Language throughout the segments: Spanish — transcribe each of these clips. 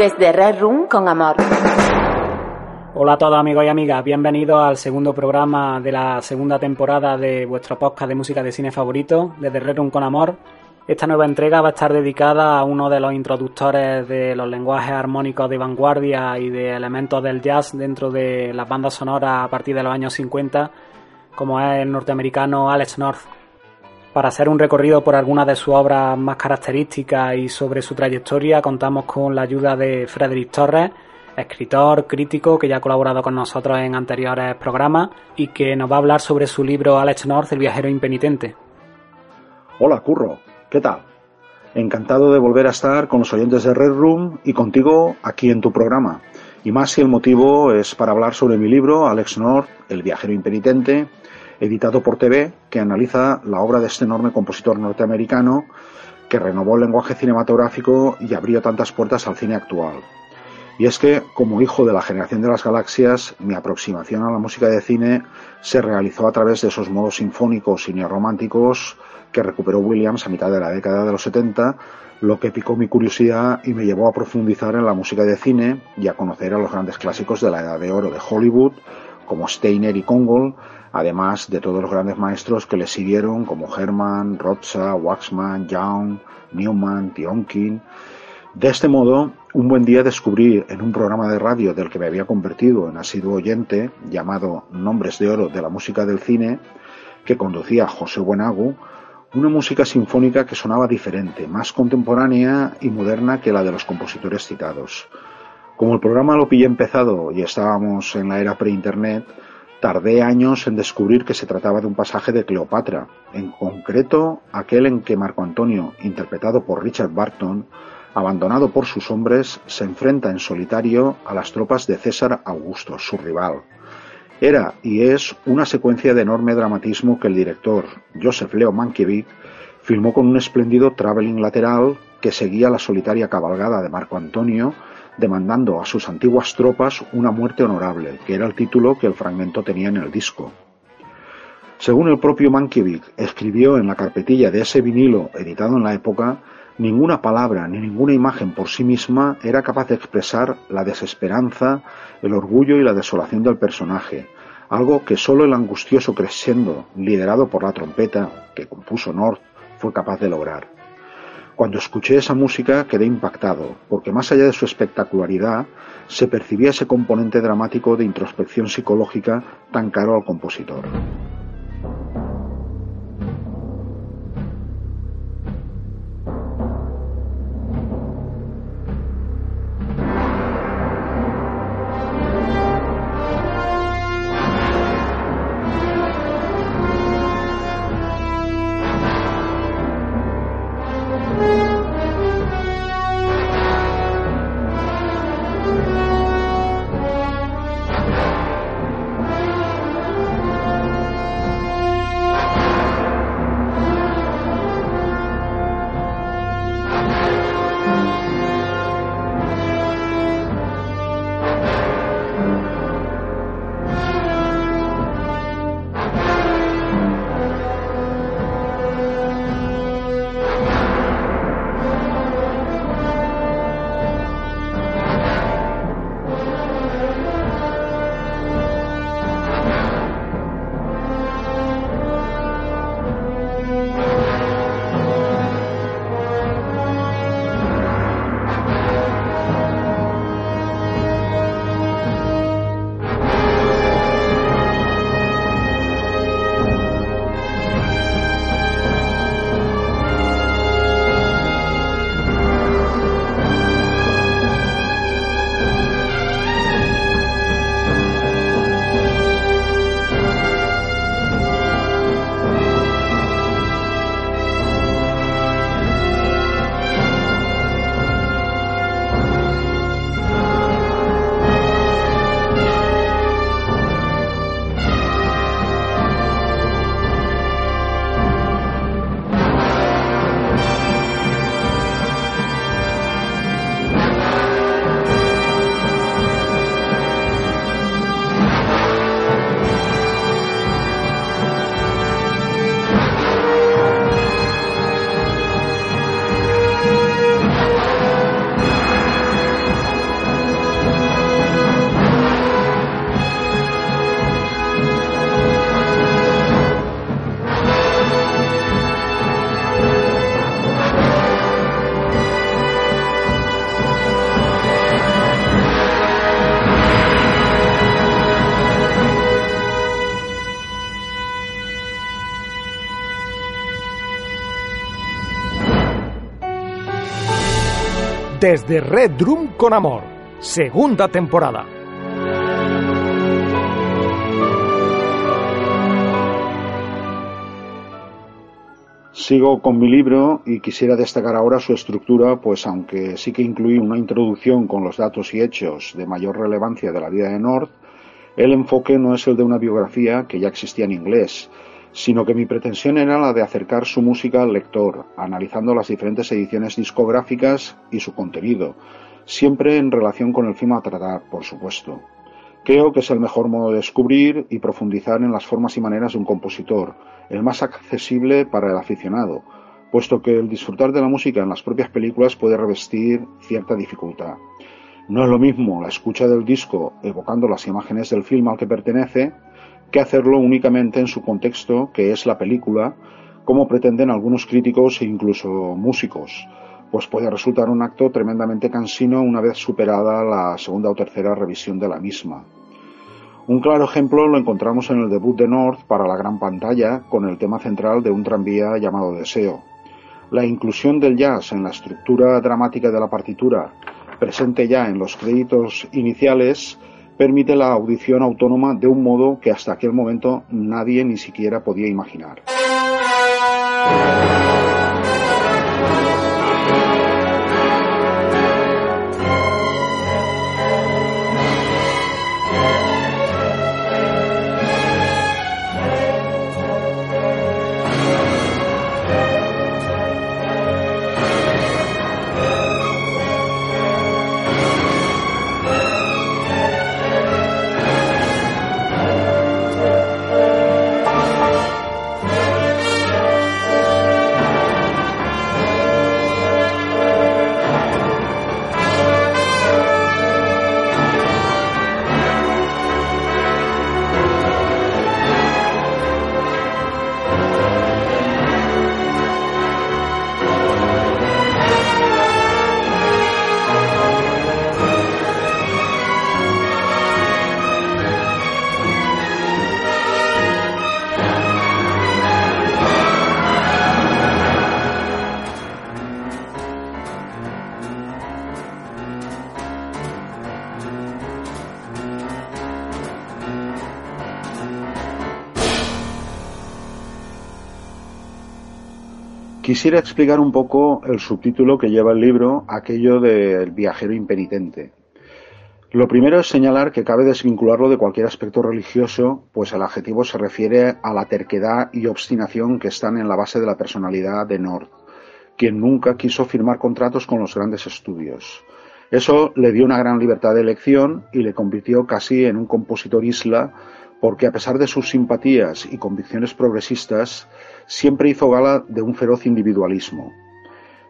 Desde Red Room con amor. Hola a todos amigos y amigas, bienvenidos al segundo programa de la segunda temporada de vuestro podcast de música de cine favorito, desde Red Room con amor. Esta nueva entrega va a estar dedicada a uno de los introductores de los lenguajes armónicos de vanguardia y de elementos del jazz dentro de las bandas sonoras a partir de los años 50, como es el norteamericano Alex North. Para hacer un recorrido por algunas de sus obras más características y sobre su trayectoria, contamos con la ayuda de Frederick Torres, escritor, crítico, que ya ha colaborado con nosotros en anteriores programas y que nos va a hablar sobre su libro Alex North, el viajero impenitente. Hola, Curro, ¿qué tal? Encantado de volver a estar con los oyentes de Red Room y contigo aquí en tu programa. Y más si el motivo es para hablar sobre mi libro Alex North, el viajero impenitente, editado por TV, que analiza la obra de este enorme compositor norteamericano que renovó el lenguaje cinematográfico y abrió tantas puertas al cine actual. Y es que, como hijo de la generación de las galaxias, mi aproximación a la música de cine se realizó a través de esos modos sinfónicos y neorrománticos que recuperó Williams a mitad de la década de los 70, lo que picó mi curiosidad y me llevó a profundizar en la música de cine y a conocer a los grandes clásicos de la edad de oro de Hollywood, como Steiner y Kongol, además de todos los grandes maestros que le siguieron como Herman, Rocha, Waxman, Young, Newman, Tionkin. De este modo, un buen día descubrí en un programa de radio del que me había convertido en asiduo oyente, llamado Nombres de Oro de la Música del Cine, que conducía José Buenagu, una música sinfónica que sonaba diferente, más contemporánea y moderna que la de los compositores citados. Como el programa lo pillé empezado y estábamos en la era pre-internet, Tardé años en descubrir que se trataba de un pasaje de Cleopatra, en concreto aquel en que Marco Antonio, interpretado por Richard Barton, abandonado por sus hombres, se enfrenta en solitario a las tropas de César Augusto, su rival. Era y es una secuencia de enorme dramatismo que el director Joseph Leo Mankiewicz filmó con un espléndido travelling lateral que seguía la solitaria cabalgada de Marco Antonio demandando a sus antiguas tropas una muerte honorable, que era el título que el fragmento tenía en el disco. Según el propio Mankiewicz escribió en la carpetilla de ese vinilo editado en la época, ninguna palabra ni ninguna imagen por sí misma era capaz de expresar la desesperanza, el orgullo y la desolación del personaje, algo que solo el angustioso crescendo, liderado por la trompeta que compuso North, fue capaz de lograr. Cuando escuché esa música quedé impactado, porque más allá de su espectacularidad, se percibía ese componente dramático de introspección psicológica tan caro al compositor. Desde Red Room con Amor, segunda temporada. Sigo con mi libro y quisiera destacar ahora su estructura, pues aunque sí que incluí una introducción con los datos y hechos de mayor relevancia de la vida de North, el enfoque no es el de una biografía que ya existía en inglés, sino que mi pretensión era la de acercar su música al lector, analizando las diferentes ediciones discográficas y su contenido, siempre en relación con el film a tratar, por supuesto. Creo que es el mejor modo de descubrir y profundizar en las formas y maneras de un compositor, el más accesible para el aficionado, puesto que el disfrutar de la música en las propias películas puede revestir cierta dificultad. No es lo mismo la escucha del disco evocando las imágenes del film al que pertenece que hacerlo únicamente en su contexto, que es la película, como pretenden algunos críticos e incluso músicos, pues puede resultar un acto tremendamente cansino una vez superada la segunda o tercera revisión de la misma. Un claro ejemplo lo encontramos en el debut de North para la gran pantalla con el tema central de un tranvía llamado Deseo. La inclusión del jazz en la estructura dramática de la partitura, presente ya en los créditos iniciales, permite la audición autónoma de un modo que hasta aquel momento nadie ni siquiera podía imaginar. Quisiera explicar un poco el subtítulo que lleva el libro, aquello del viajero impenitente. Lo primero es señalar que cabe desvincularlo de cualquier aspecto religioso, pues el adjetivo se refiere a la terquedad y obstinación que están en la base de la personalidad de North, quien nunca quiso firmar contratos con los grandes estudios. Eso le dio una gran libertad de elección y le convirtió casi en un compositor isla, porque a pesar de sus simpatías y convicciones progresistas, siempre hizo gala de un feroz individualismo.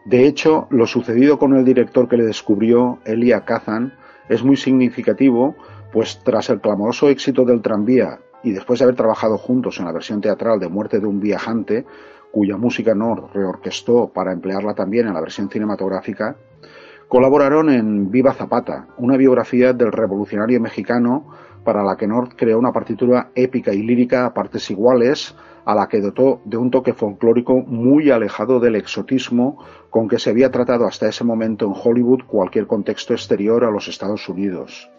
De hecho, lo sucedido con el director que le descubrió, Elia Kazan, es muy significativo, pues tras el clamoroso éxito del tranvía y después de haber trabajado juntos en la versión teatral de Muerte de un viajante, cuya música Nord reorquestó para emplearla también en la versión cinematográfica, colaboraron en Viva Zapata, una biografía del revolucionario mexicano para la que Nord creó una partitura épica y lírica a partes iguales, a la que dotó de un toque folclórico muy alejado del exotismo con que se había tratado hasta ese momento en Hollywood cualquier contexto exterior a los Estados Unidos.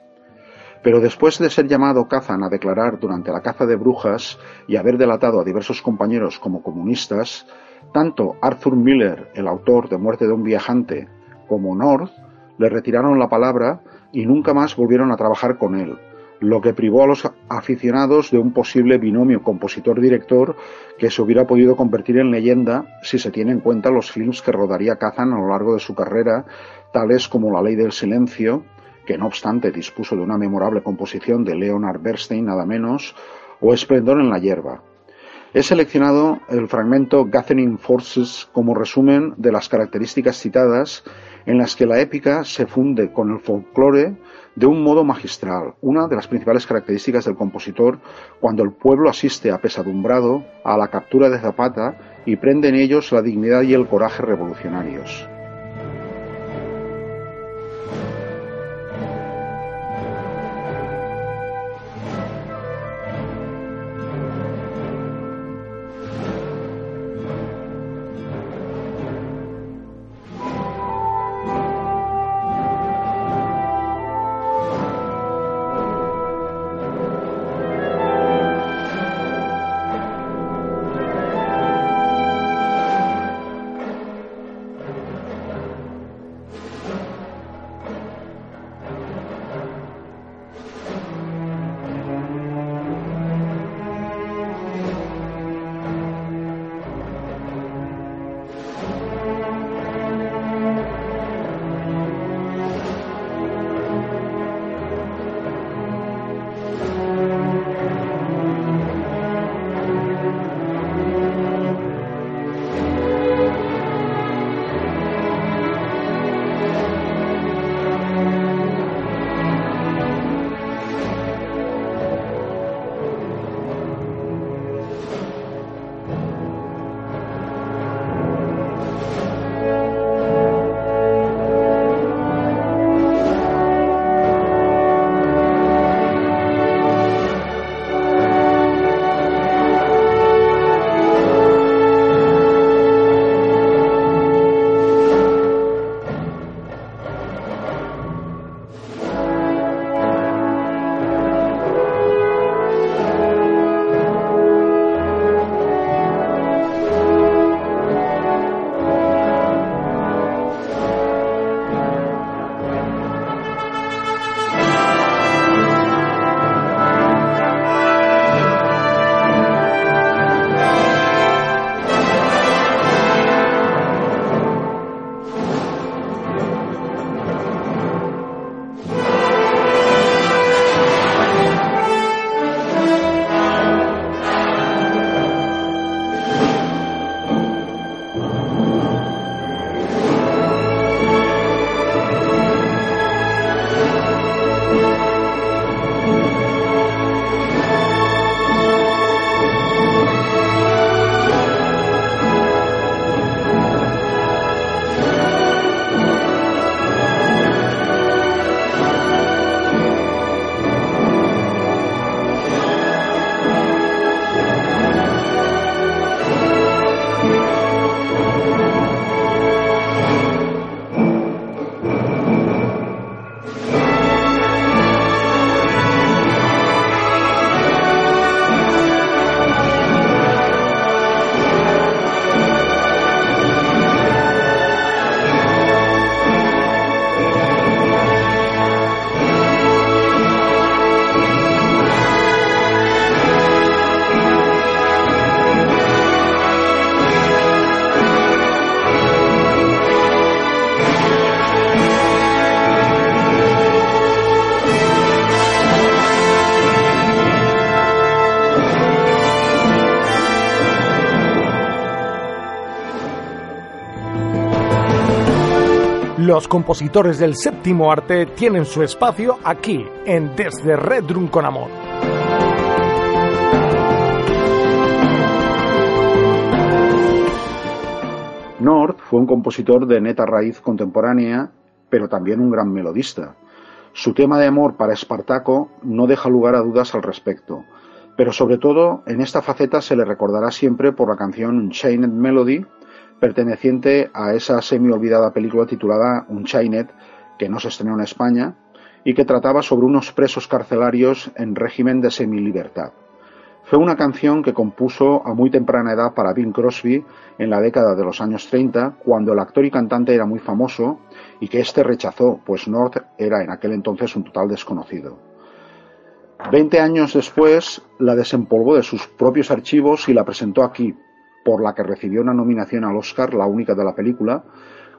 Pero después de ser llamado Kazan a declarar durante la caza de brujas y haber delatado a diversos compañeros como comunistas, tanto Arthur Miller, el autor de Muerte de un viajante, como North le retiraron la palabra y nunca más volvieron a trabajar con él, lo que privó a los aficionados de un posible binomio compositor-director que se hubiera podido convertir en leyenda si se tiene en cuenta los films que rodaría Kazan a lo largo de su carrera, tales como La Ley del Silencio, que no obstante dispuso de una memorable composición de Leonard Bernstein nada menos, o Esplendor en la hierba. He seleccionado el fragmento Gathering Forces como resumen de las características citadas en las que la épica se funde con el folclore de un modo magistral, una de las principales características del compositor cuando el pueblo asiste apesadumbrado a la captura de Zapata y prende en ellos la dignidad y el coraje revolucionarios. Los compositores del séptimo arte tienen su espacio aquí, en Desde Red Drum con Amor. North fue un compositor de neta raíz contemporánea, pero también un gran melodista. Su tema de amor para Espartaco no deja lugar a dudas al respecto, pero sobre todo en esta faceta se le recordará siempre por la canción Unchained Melody, perteneciente a esa semi-olvidada película titulada Unchained, que no se estrenó en España, y que trataba sobre unos presos carcelarios en régimen de semilibertad. Fue una canción que compuso a muy temprana edad para Bing Crosby en la década de los años 30, cuando el actor y cantante era muy famoso y que éste rechazó, pues North era en aquel entonces un total desconocido. Veinte años después la desempolvó de sus propios archivos y la presentó aquí, por la que recibió una nominación al Oscar, la única de la película,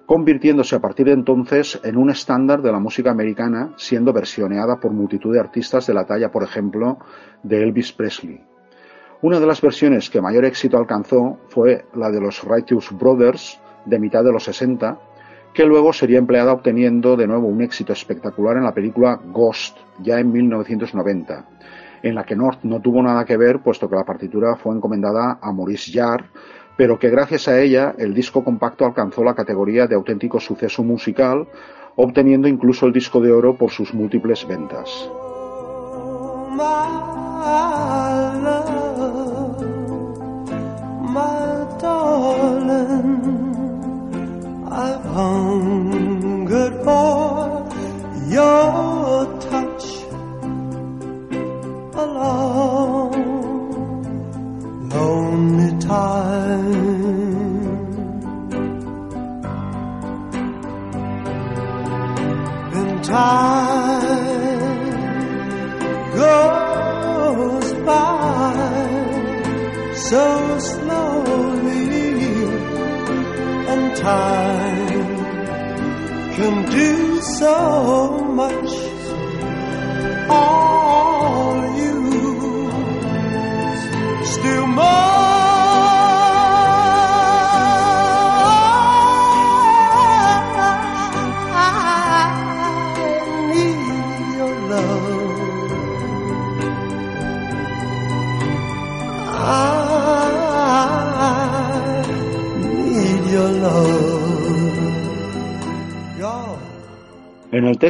convirtiéndose a partir de entonces en un estándar de la música americana, siendo versioneada por multitud de artistas de la talla, por ejemplo, de Elvis Presley. Una de las versiones que mayor éxito alcanzó fue la de los Righteous Brothers de mitad de los 60, que luego sería empleada obteniendo de nuevo un éxito espectacular en la película Ghost, ya en 1990, en la que North no tuvo nada que ver, puesto que la partitura fue encomendada a Maurice Jarre, pero que gracias a ella el disco compacto alcanzó la categoría de auténtico suceso musical, obteniendo incluso el disco de oro por sus múltiples ventas.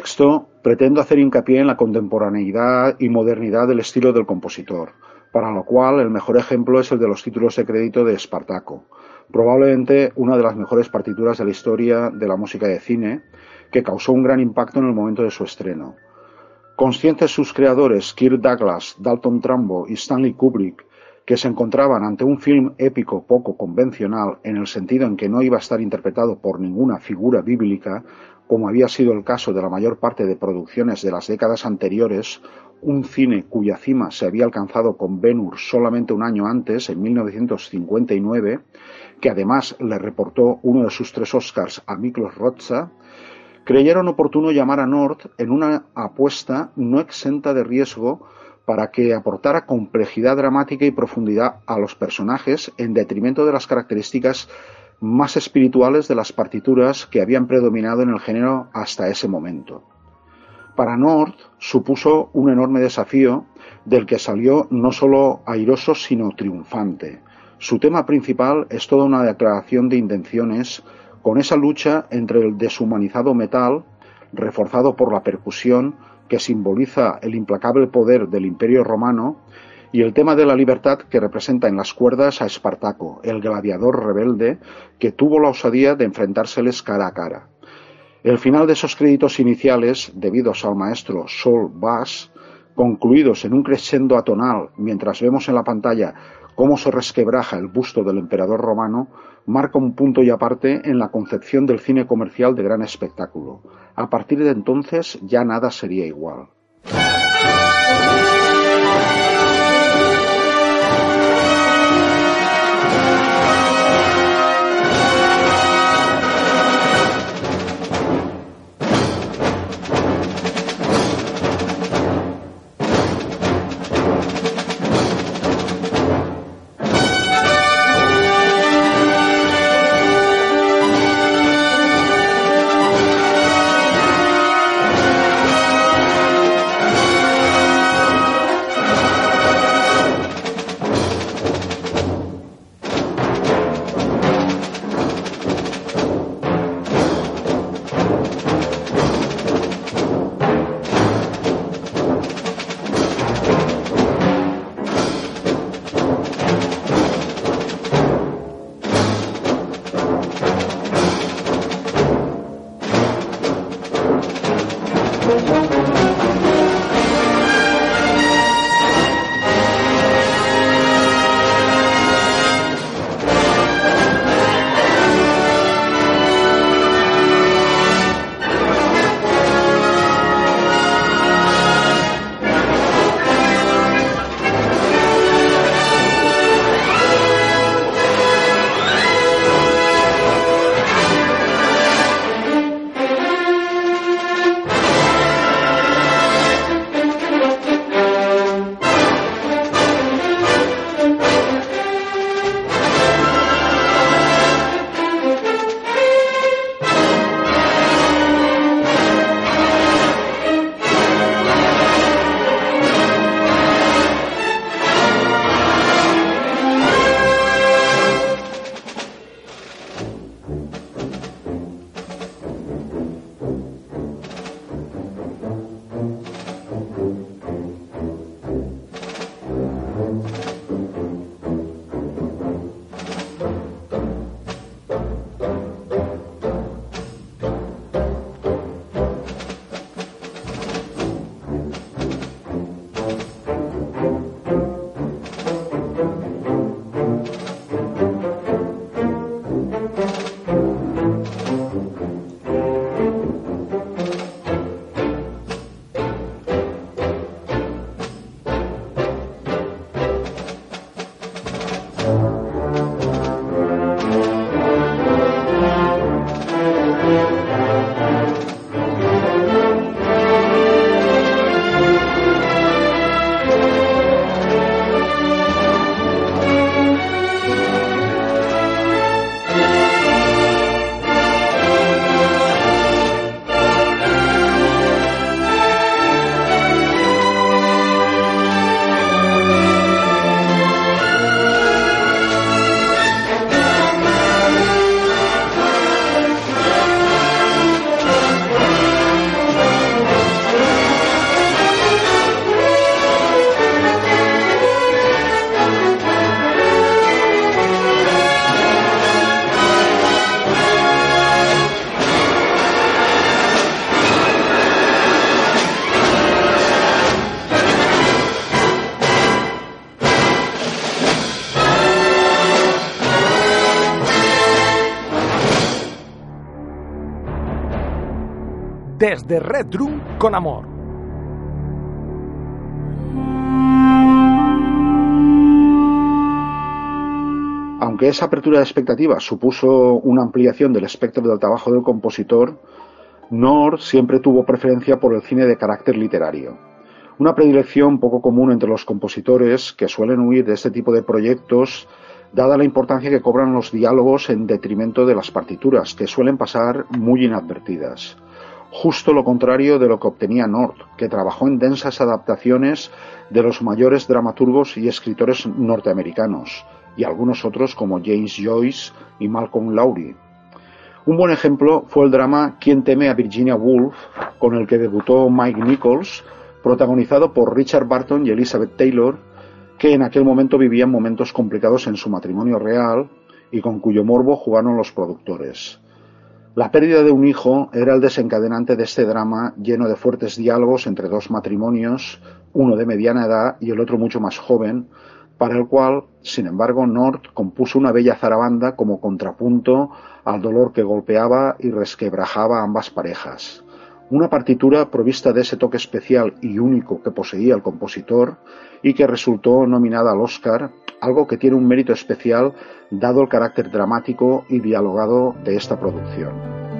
Texto pretendo hacer hincapié en la contemporaneidad y modernidad del estilo del compositor, para lo cual el mejor ejemplo es el de los títulos de crédito de Espartaco, probablemente una de las mejores partituras de la historia de la música de cine, que causó un gran impacto en el momento de su estreno. Conscientes sus creadores, Kirk Douglas, Dalton Trumbo y Stanley Kubrick, que se encontraban ante un film épico poco convencional en el sentido en que no iba a estar interpretado por ninguna figura bíblica, como había sido el caso de la mayor parte de producciones de las décadas anteriores, un cine cuya cima se había alcanzado con Ben Hur solamente un año antes, en 1959, que además le reportó uno de sus tres Oscars a Miklos Rozsa, creyeron oportuno llamar a North en una apuesta no exenta de riesgo para que aportara complejidad dramática y profundidad a los personajes en detrimento de las características más espirituales de las partituras que habían predominado en el género hasta ese momento. Para North supuso un enorme desafío del que salió no solo airoso sino triunfante. Su tema principal es toda una declaración de intenciones con esa lucha entre el deshumanizado metal, reforzado por la percusión, que simboliza el implacable poder del Imperio romano, y el tema de la libertad que representa en las cuerdas a Espartaco, el gladiador rebelde que tuvo la osadía de enfrentárseles cara a cara. El final de esos créditos iniciales, debidos al maestro Sol Bass, concluidos en un crescendo atonal mientras vemos en la pantalla cómo se resquebraja el busto del emperador romano, marca un punto y aparte en la concepción del cine comercial de gran espectáculo. A partir de entonces ya nada sería igual. Red Room con amor. Aunque esa apertura de expectativas supuso una ampliación del espectro del trabajo del compositor, Nord siempre tuvo preferencia por el cine de carácter literario. Una predilección poco común entre los compositores que suelen huir de este tipo de proyectos dada la importancia que cobran los diálogos en detrimento de las partituras, que suelen pasar muy inadvertidas. Justo lo contrario de lo que obtenía Nord, que trabajó en densas adaptaciones de los mayores dramaturgos y escritores norteamericanos, y algunos otros como James Joyce y Malcolm Lowry. Un buen ejemplo fue el drama Quién teme a Virginia Woolf, con el que debutó Mike Nichols, protagonizado por Richard Barton y Elizabeth Taylor, que en aquel momento vivían momentos complicados en su matrimonio real y con cuyo morbo jugaron los productores. La pérdida de un hijo era el desencadenante de este drama lleno de fuertes diálogos entre dos matrimonios, uno de mediana edad y el otro mucho más joven, para el cual, sin embargo, Nord compuso una bella zarabanda como contrapunto al dolor que golpeaba y resquebrajaba a ambas parejas. Una partitura provista de ese toque especial y único que poseía el compositor y que resultó nominada al Oscar, algo que tiene un mérito especial dado el carácter dramático y dialogado de esta producción.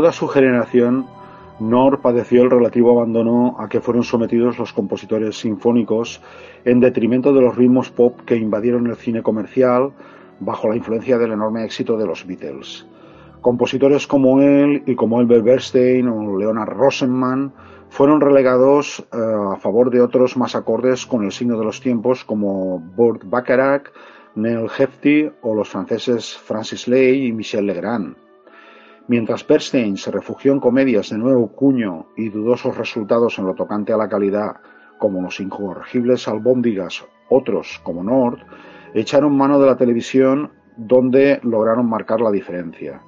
Toda su generación, Nor padeció el relativo abandono a que fueron sometidos los compositores sinfónicos en detrimento de los ritmos pop que invadieron el cine comercial bajo la influencia del enorme éxito de los Beatles. Compositores como él y como Elbert Bernstein o Leonard Rosenman fueron relegados eh, a favor de otros más acordes con el signo de los tiempos como Burt Bacharach, Neil Hefti o los franceses Francis Lay y Michel Legrand. Mientras Bernstein se refugió en comedias de nuevo cuño y dudosos resultados en lo tocante a la calidad, como Los incorregibles albóndigas, otros, como Nord, echaron mano de la televisión donde lograron marcar la diferencia.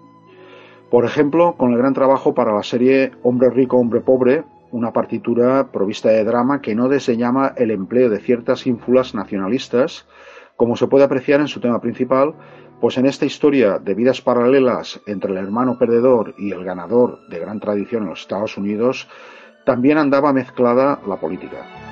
Por ejemplo, con el gran trabajo para la serie Hombre rico, hombre pobre, una partitura provista de drama que no desdeñaba el empleo de ciertas ínfulas nacionalistas, como se puede apreciar en su tema principal, pues en esta historia de vidas paralelas entre el hermano perdedor y el ganador de gran tradición en los Estados Unidos, también andaba mezclada la política.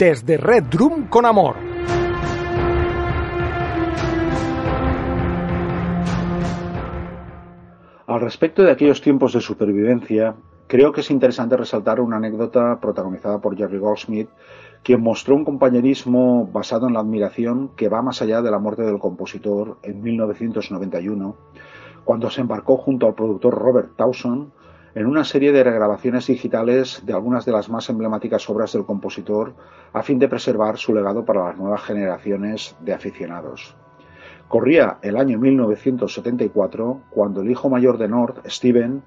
Desde Red Drum con amor. Al respecto de aquellos tiempos de supervivencia, creo que es interesante resaltar una anécdota protagonizada por Jerry Goldsmith, quien mostró un compañerismo basado en la admiración que va más allá de la muerte del compositor en 1991, cuando se embarcó junto al productor Robert Towson en una serie de regrabaciones digitales de algunas de las más emblemáticas obras del compositor a fin de preservar su legado para las nuevas generaciones de aficionados. Corría el año 1974 cuando el hijo mayor de Nord, Steven,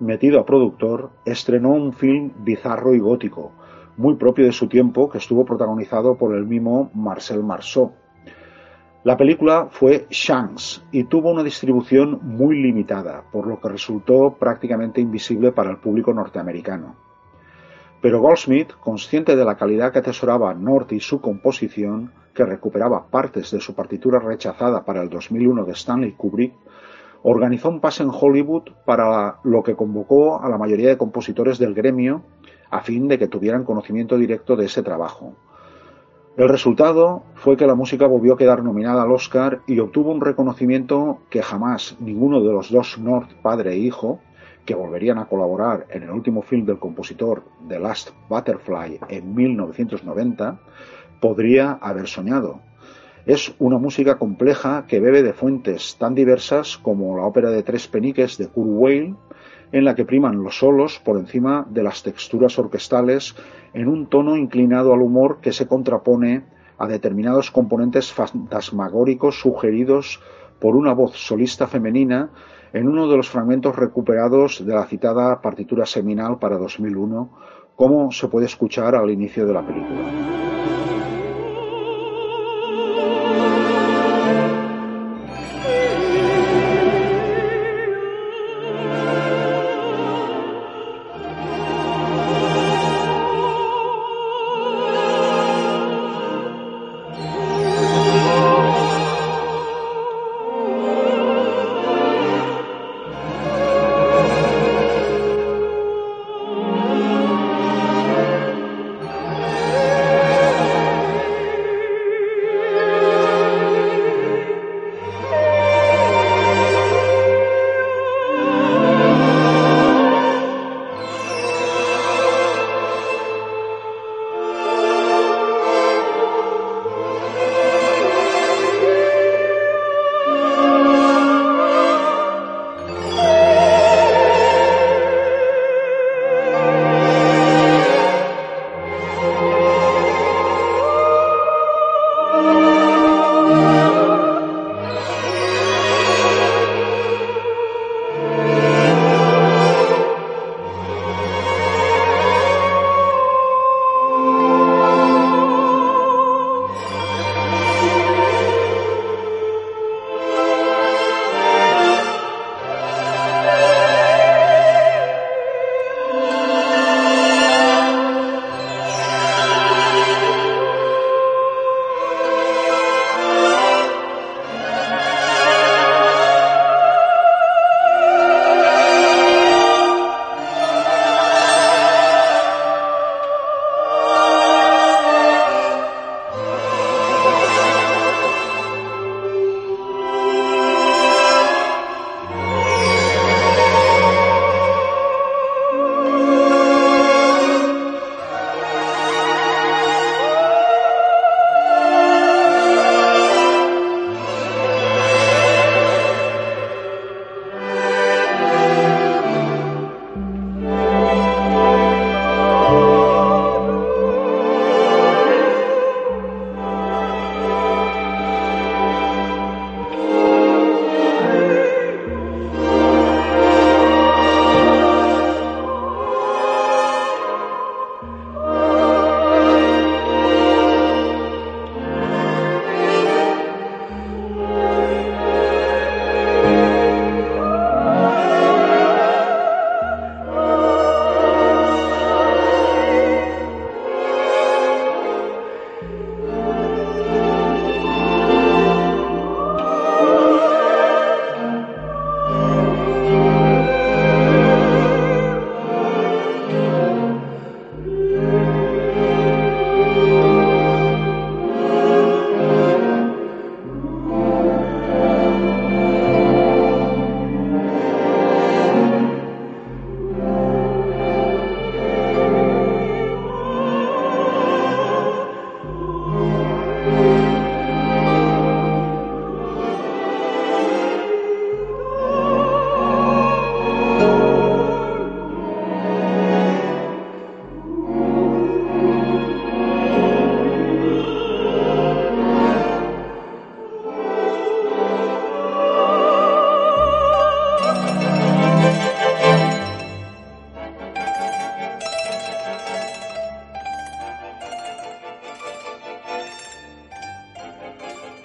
metido a productor, estrenó un film bizarro y gótico, muy propio de su tiempo, que estuvo protagonizado por el mimo Marcel Marceau, la película fue Shanks y tuvo una distribución muy limitada, por lo que resultó prácticamente invisible para el público norteamericano. Pero Goldsmith, consciente de la calidad que atesoraba North y su composición, que recuperaba partes de su partitura rechazada para el 2001 de Stanley Kubrick, organizó un pase en Hollywood para lo que convocó a la mayoría de compositores del gremio a fin de que tuvieran conocimiento directo de ese trabajo. El resultado fue que la música volvió a quedar nominada al Oscar y obtuvo un reconocimiento que jamás ninguno de los dos North, padre e hijo, que volverían a colaborar en el último film del compositor The Last Butterfly en 1990, podría haber soñado. Es una música compleja que bebe de fuentes tan diversas como la ópera de tres peniques de Kurt Weill, en la que priman los solos por encima de las texturas orquestales en un tono inclinado al humor que se contrapone a determinados componentes fantasmagóricos sugeridos por una voz solista femenina en uno de los fragmentos recuperados de la citada partitura seminal para 2001, como se puede escuchar al inicio de la película.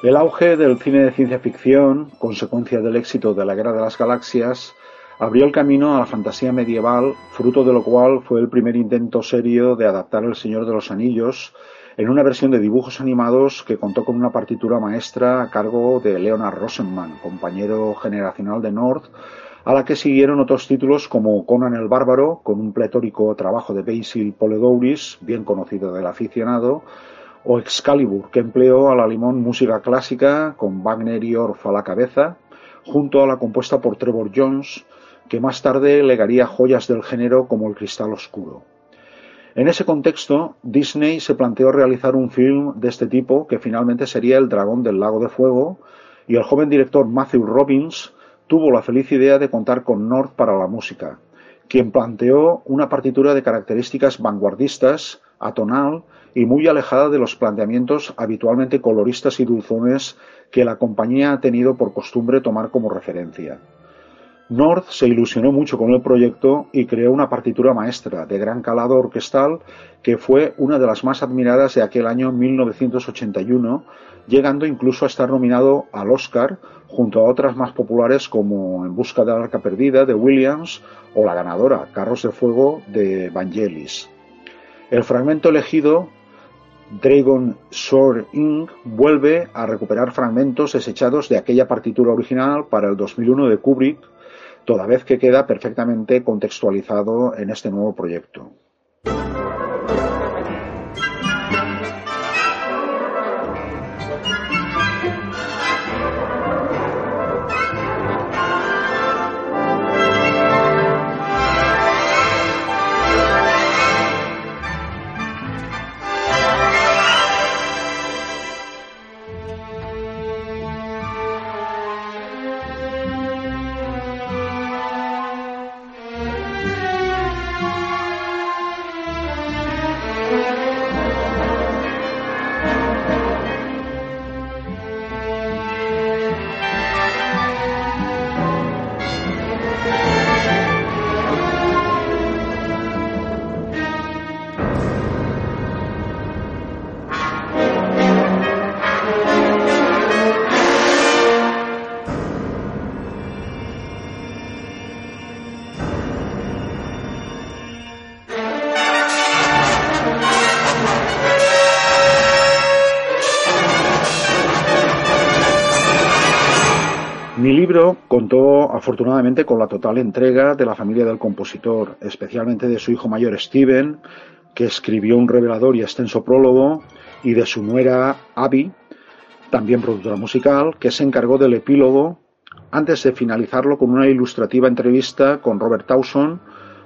El auge del cine de ciencia ficción, consecuencia del éxito de la Guerra de las Galaxias, abrió el camino a la fantasía medieval, fruto de lo cual fue el primer intento serio de adaptar El Señor de los Anillos en una versión de dibujos animados que contó con una partitura maestra a cargo de Leonard Rosenman, compañero generacional de North, a la que siguieron otros títulos como Conan el Bárbaro, con un pletórico trabajo de Basil Poledouris, bien conocido del aficionado, o Excalibur, que empleó a la limón música clásica con Wagner y Orff a la cabeza, junto a la compuesta por Trevor Jones, que más tarde legaría joyas del género como El Cristal Oscuro. En ese contexto, Disney se planteó realizar un film de este tipo que finalmente sería El Dragón del Lago de Fuego, y el joven director Matthew Robbins tuvo la feliz idea de contar con North para la música, quien planteó una partitura de características vanguardistas, atonal y muy alejada de los planteamientos habitualmente coloristas y dulzones que la compañía ha tenido por costumbre tomar como referencia. North se ilusionó mucho con el proyecto y creó una partitura maestra de gran calado orquestal que fue una de las más admiradas de aquel año 1981, llegando incluso a estar nominado al Oscar junto a otras más populares como En busca de la arca perdida de Williams o la ganadora Carros de Fuego de Vangelis. El fragmento elegido Dragon Sword Inc. vuelve a recuperar fragmentos desechados de aquella partitura original para el 2001 de Kubrick, toda vez que queda perfectamente contextualizado en este nuevo proyecto. Mi libro contó afortunadamente con la total entrega de la familia del compositor, especialmente de su hijo mayor Steven, que escribió un revelador y extenso prólogo, y de su nuera Abby, también productora musical, que se encargó del epílogo antes de finalizarlo con una ilustrativa entrevista con Robert Towson,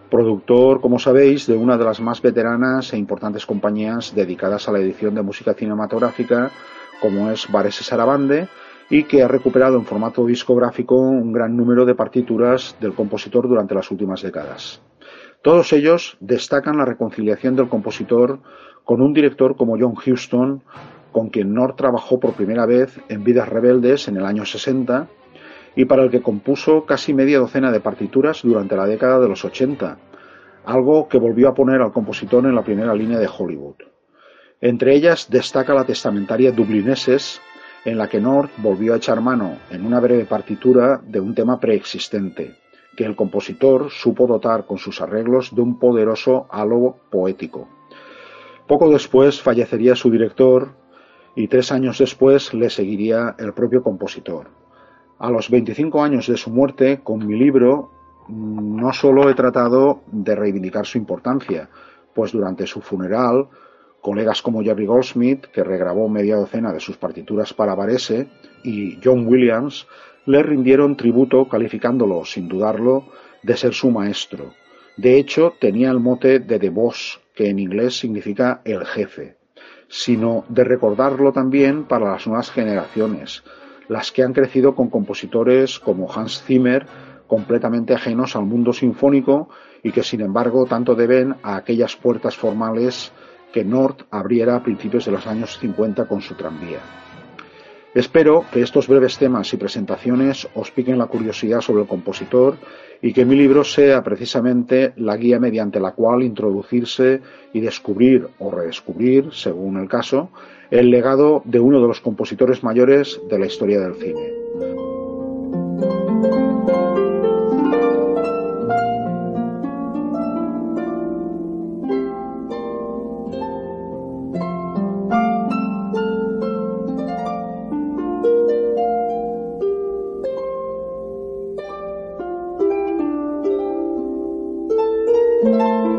productor, como sabéis, de una de las más veteranas e importantes compañías dedicadas a la edición de música cinematográfica, como es Varese Sarabande, y que ha recuperado en formato discográfico un gran número de partituras del compositor durante las últimas décadas. Todos ellos destacan la reconciliación del compositor con un director como John Huston, con quien North trabajó por primera vez en Vidas Rebeldes en el año 60 y para el que compuso casi media docena de partituras durante la década de los 80, algo que volvió a poner al compositor en la primera línea de Hollywood. Entre ellas destaca la testamentaria Dublineses, en la que North volvió a echar mano en una breve partitura de un tema preexistente, que el compositor supo dotar con sus arreglos de un poderoso halo poético. Poco después fallecería su director y tres años después le seguiría el propio compositor. A los 25 años de su muerte, con mi libro, no solo he tratado de reivindicar su importancia, pues durante su funeral colegas como Jerry Goldsmith, que regrabó media docena de sus partituras para Varese, y John Williams, le rindieron tributo calificándolo, sin dudarlo, de ser su maestro. De hecho, tenía el mote de The Boss, que en inglés significa el jefe, sino de recordarlo también para las nuevas generaciones, las que han crecido con compositores como Hans Zimmer, completamente ajenos al mundo sinfónico y que sin embargo tanto deben a aquellas puertas formales que North abriera a principios de los años 50 con su tranvía. Espero que estos breves temas y presentaciones os piquen la curiosidad sobre el compositor y que mi libro sea precisamente la guía mediante la cual introducirse y descubrir o redescubrir, según el caso, el legado de uno de los compositores mayores de la historia del cine. Esta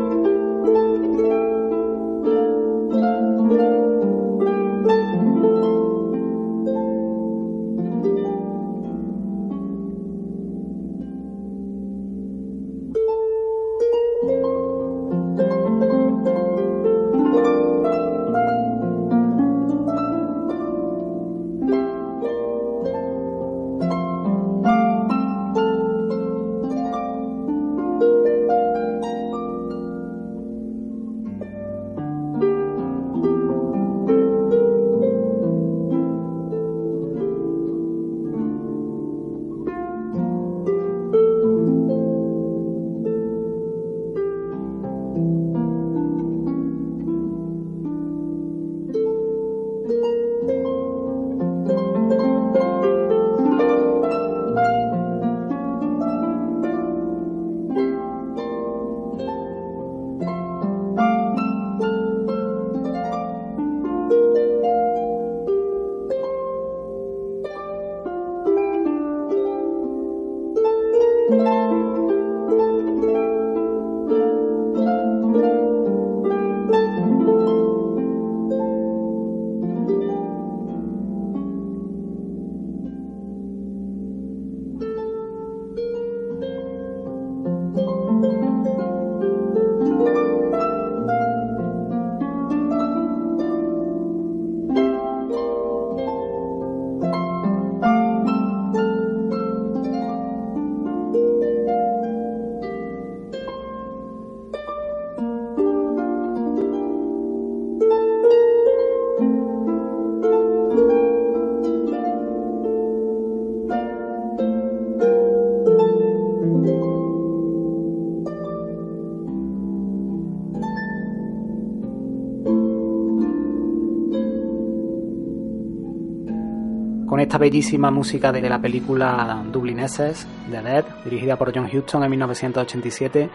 bellísima música de la película Dublineses, de Dead, dirigida por John Huston en 1987,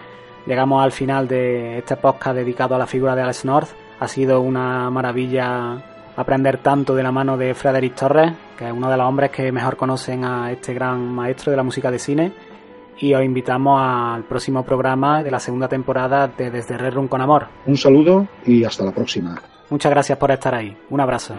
llegamos al final de este podcast dedicado a la figura de Alex North. Ha sido una maravilla aprender tanto de la mano de Frederick Torres, que es uno de los hombres que mejor conocen a este gran maestro de la música de cine. Y os invitamos al próximo programa de la segunda temporada de Desde Red Room con Amor. Un saludo y hasta la próxima. Muchas gracias por estar ahí. Un abrazo.